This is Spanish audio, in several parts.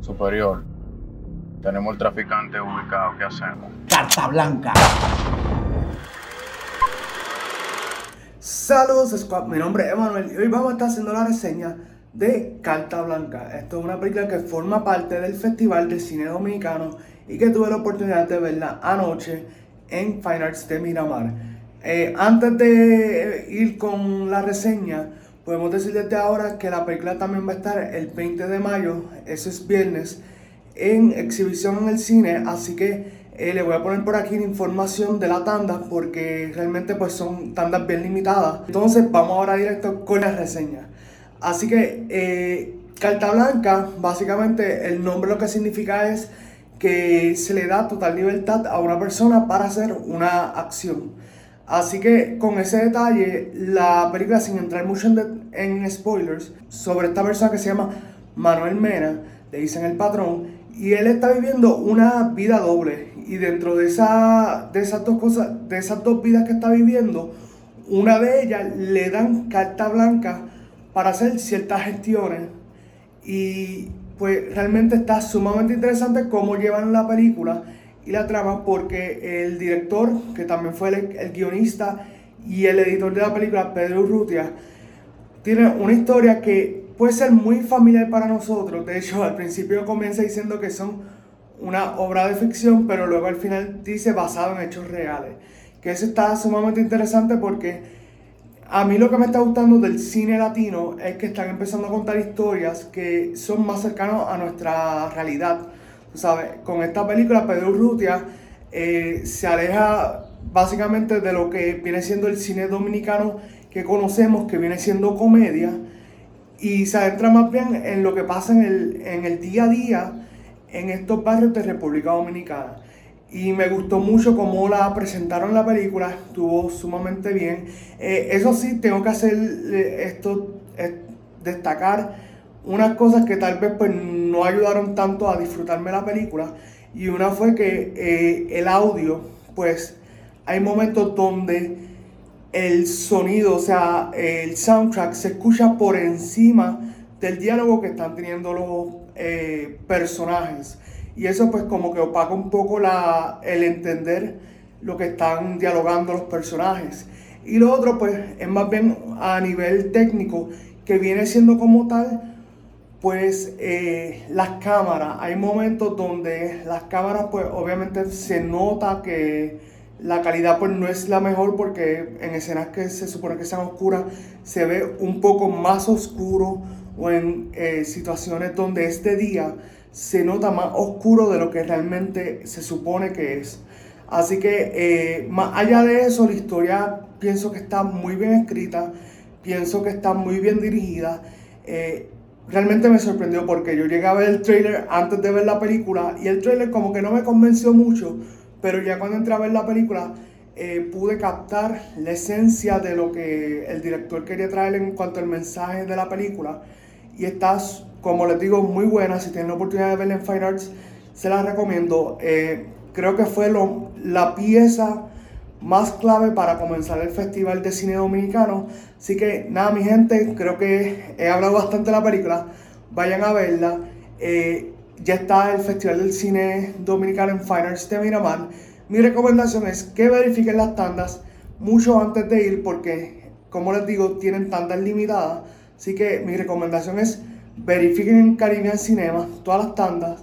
Superior, tenemos el traficante ubicado. ¿Qué hacemos? Carta blanca. Saludos Squad, mi nombre es Emanuel y hoy vamos a estar haciendo la reseña de Carta Blanca. Esto es una película que forma parte del Festival de Cine Dominicano y que tuve la oportunidad de verla anoche en Fine Arts de Miramar. Eh, antes de ir con la reseña, podemos decir desde ahora que la película también va a estar el 20 de mayo, eso es viernes, en exhibición en el cine, así que eh, le voy a poner por aquí la información de la tanda porque realmente pues son tandas bien limitadas. Entonces vamos ahora directo con la reseña. Así que eh, carta blanca, básicamente el nombre lo que significa es que se le da total libertad a una persona para hacer una acción. Así que con ese detalle, la película, sin entrar mucho en, spoilers, sobre esta persona que se llama Manuel Mena, le dicen el patrón, y él está viviendo una vida doble. Y dentro de, esa, de esas dos cosas, de esas dos vidas que está viviendo, una de ellas le dan carta blanca para hacer ciertas gestiones. Y pues realmente está sumamente interesante cómo llevan la película la trama porque el director, que también fue el, guionista y el editor de la película, Pedro Urrutia, tiene una historia que puede ser muy familiar para nosotros. De hecho, al principio comienza diciendo que son una obra de ficción, pero luego al final dice basado en hechos reales. Que eso está sumamente interesante porque a mí lo que me está gustando del cine latino es que están empezando a contar historias que son más cercanas a nuestra realidad con esta película Pedro Urrutia eh, se aleja básicamente de lo que viene siendo el cine dominicano que conocemos, que viene siendo comedia, y se adentra más bien en lo que pasa en el, en el día a día en estos barrios de República Dominicana. Y me gustó mucho cómo la presentaron la película, estuvo sumamente bien. Eh, eso sí, tengo que hacer eh, esto, destacar unas cosas que tal vez pues no ayudaron tanto a disfrutarme la película y una fue que eh, el audio pues hay momentos donde el sonido, o sea, el soundtrack se escucha por encima del diálogo que están teniendo los eh, personajes. Y eso pues como que opaca un poco la, el entender lo que están dialogando los personajes. Y lo otro pues es más bien a nivel técnico, que viene siendo como tal pues eh, las cámaras, hay momentos donde las cámaras pues obviamente se nota que la calidad pues no es la mejor porque en escenas que se supone que sean oscuras se ve un poco más oscuro o en eh, situaciones donde este día se nota más oscuro de lo que realmente se supone que es. Así que eh, más allá de eso, la historia pienso que está muy bien escrita, pienso que está muy bien dirigida realmente me sorprendió porque yo llegué a ver el trailer antes de ver la película y el trailer como que no me convenció mucho, pero ya cuando entré a ver la película eh, pude captar la esencia de lo que el director quería traer en cuanto al mensaje de la película y está, como les digo, muy buena. Si tienen la oportunidad de verla en Fine Arts, se la recomiendo. Eh, creo que fue lo, la pieza más clave para comenzar el Festival de Cine Dominicano. Así que nada, mi gente, creo que he hablado bastante de la película. Vayan a verla. Eh, ya está el Festival del Cine Dominicano en Fine Arts de Miramar. Mi recomendación es que verifiquen las tandas mucho antes de ir porque, como les digo, tienen tandas limitadas. Así que mi recomendación es verifiquen en Caribbean Cinema todas las tandas,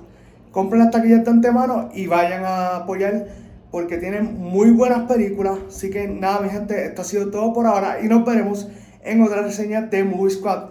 compren las taquillas de antemano y vayan a apoyar porque tienen muy buenas películas. Así que nada, mi gente, esto ha sido todo por ahora y nos veremos en otra reseña de Movie Squad.